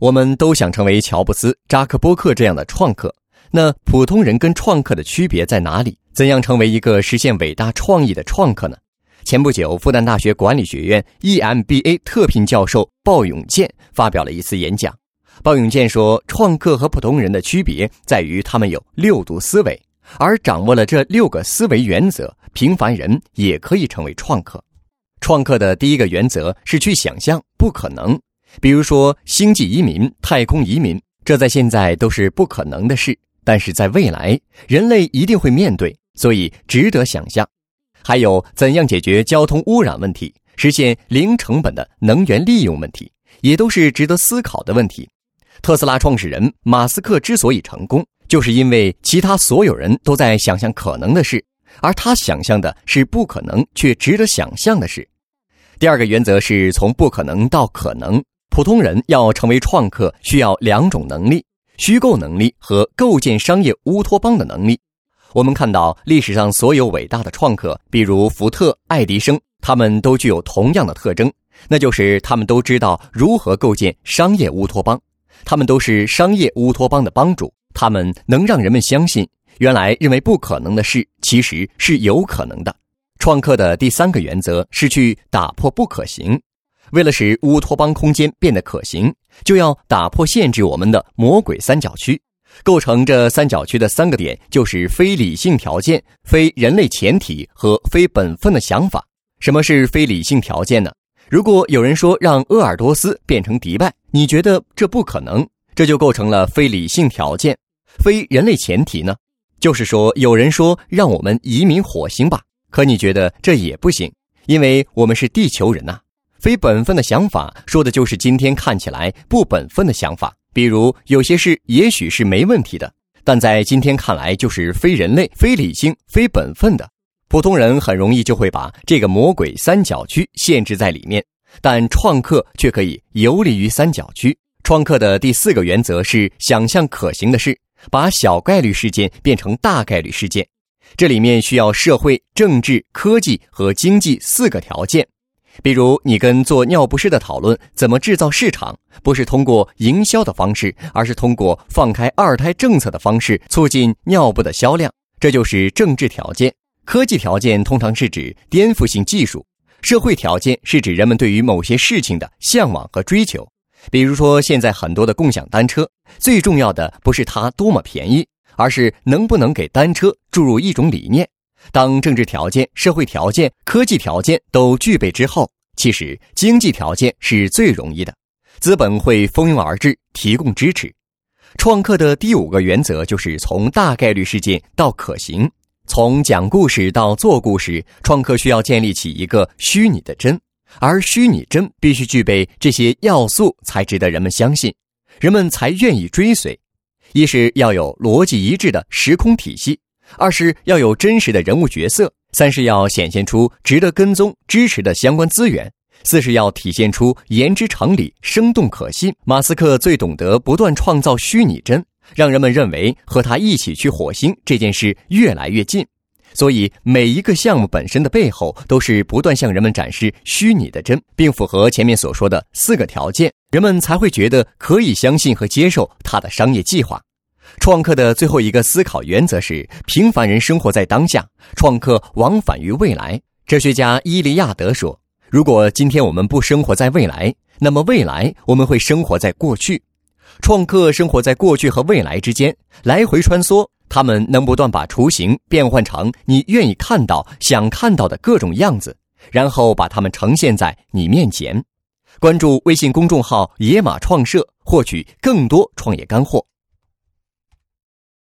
我们都想成为乔布斯、扎克伯克这样的创客。那普通人跟创客的区别在哪里？怎样成为一个实现伟大创意的创客呢？前不久，复旦大学管理学院 EMBA 特聘教授鲍永健发表了一次演讲。鲍永健说，创客和普通人的区别在于他们有六度思维，而掌握了这六个思维原则，平凡人也可以成为创客。创客的第一个原则是去想象不可能，比如说星际移民、太空移民，这在现在都是不可能的事。但是在未来，人类一定会面对，所以值得想象。还有怎样解决交通污染问题，实现零成本的能源利用问题，也都是值得思考的问题。特斯拉创始人马斯克之所以成功，就是因为其他所有人都在想象可能的事，而他想象的是不可能却值得想象的事。第二个原则是从不可能到可能。普通人要成为创客，需要两种能力。虚构能力和构建商业乌托邦的能力，我们看到历史上所有伟大的创客，比如福特、爱迪生，他们都具有同样的特征，那就是他们都知道如何构建商业乌托邦，他们都是商业乌托邦的帮主，他们能让人们相信，原来认为不可能的事其实是有可能的。创客的第三个原则是去打破不可行。为了使乌托邦空间变得可行，就要打破限制我们的魔鬼三角区。构成这三角区的三个点就是非理性条件、非人类前提和非本分的想法。什么是非理性条件呢？如果有人说让鄂尔多斯变成迪拜，你觉得这不可能，这就构成了非理性条件。非人类前提呢？就是说有人说让我们移民火星吧，可你觉得这也不行，因为我们是地球人呐。非本分的想法，说的就是今天看起来不本分的想法。比如，有些事也许是没问题的，但在今天看来就是非人类、非理性、非本分的。普通人很容易就会把这个魔鬼三角区限制在里面，但创客却可以游离于三角区。创客的第四个原则是想象可行的事，把小概率事件变成大概率事件。这里面需要社会、政治、科技和经济四个条件。比如，你跟做尿不湿的讨论怎么制造市场，不是通过营销的方式，而是通过放开二胎政策的方式促进尿布的销量，这就是政治条件。科技条件通常是指颠覆性技术，社会条件是指人们对于某些事情的向往和追求。比如说，现在很多的共享单车，最重要的不是它多么便宜，而是能不能给单车注入一种理念。当政治条件、社会条件、科技条件都具备之后，其实经济条件是最容易的，资本会蜂拥而至，提供支持。创客的第五个原则就是从大概率事件到可行，从讲故事到做故事，创客需要建立起一个虚拟的真，而虚拟真必须具备这些要素，才值得人们相信，人们才愿意追随。一是要有逻辑一致的时空体系。二是要有真实的人物角色，三是要显现出值得跟踪支持的相关资源，四是要体现出言之成理、生动可信。马斯克最懂得不断创造虚拟真，让人们认为和他一起去火星这件事越来越近。所以每一个项目本身的背后，都是不断向人们展示虚拟的真，并符合前面所说的四个条件，人们才会觉得可以相信和接受他的商业计划。创客的最后一个思考原则是：平凡人生活在当下，创客往返于未来。哲学家伊利亚德说：“如果今天我们不生活在未来，那么未来我们会生活在过去。创客生活在过去和未来之间来回穿梭，他们能不断把雏形变换成你愿意看到、想看到的各种样子，然后把它们呈现在你面前。”关注微信公众号“野马创社”，获取更多创业干货。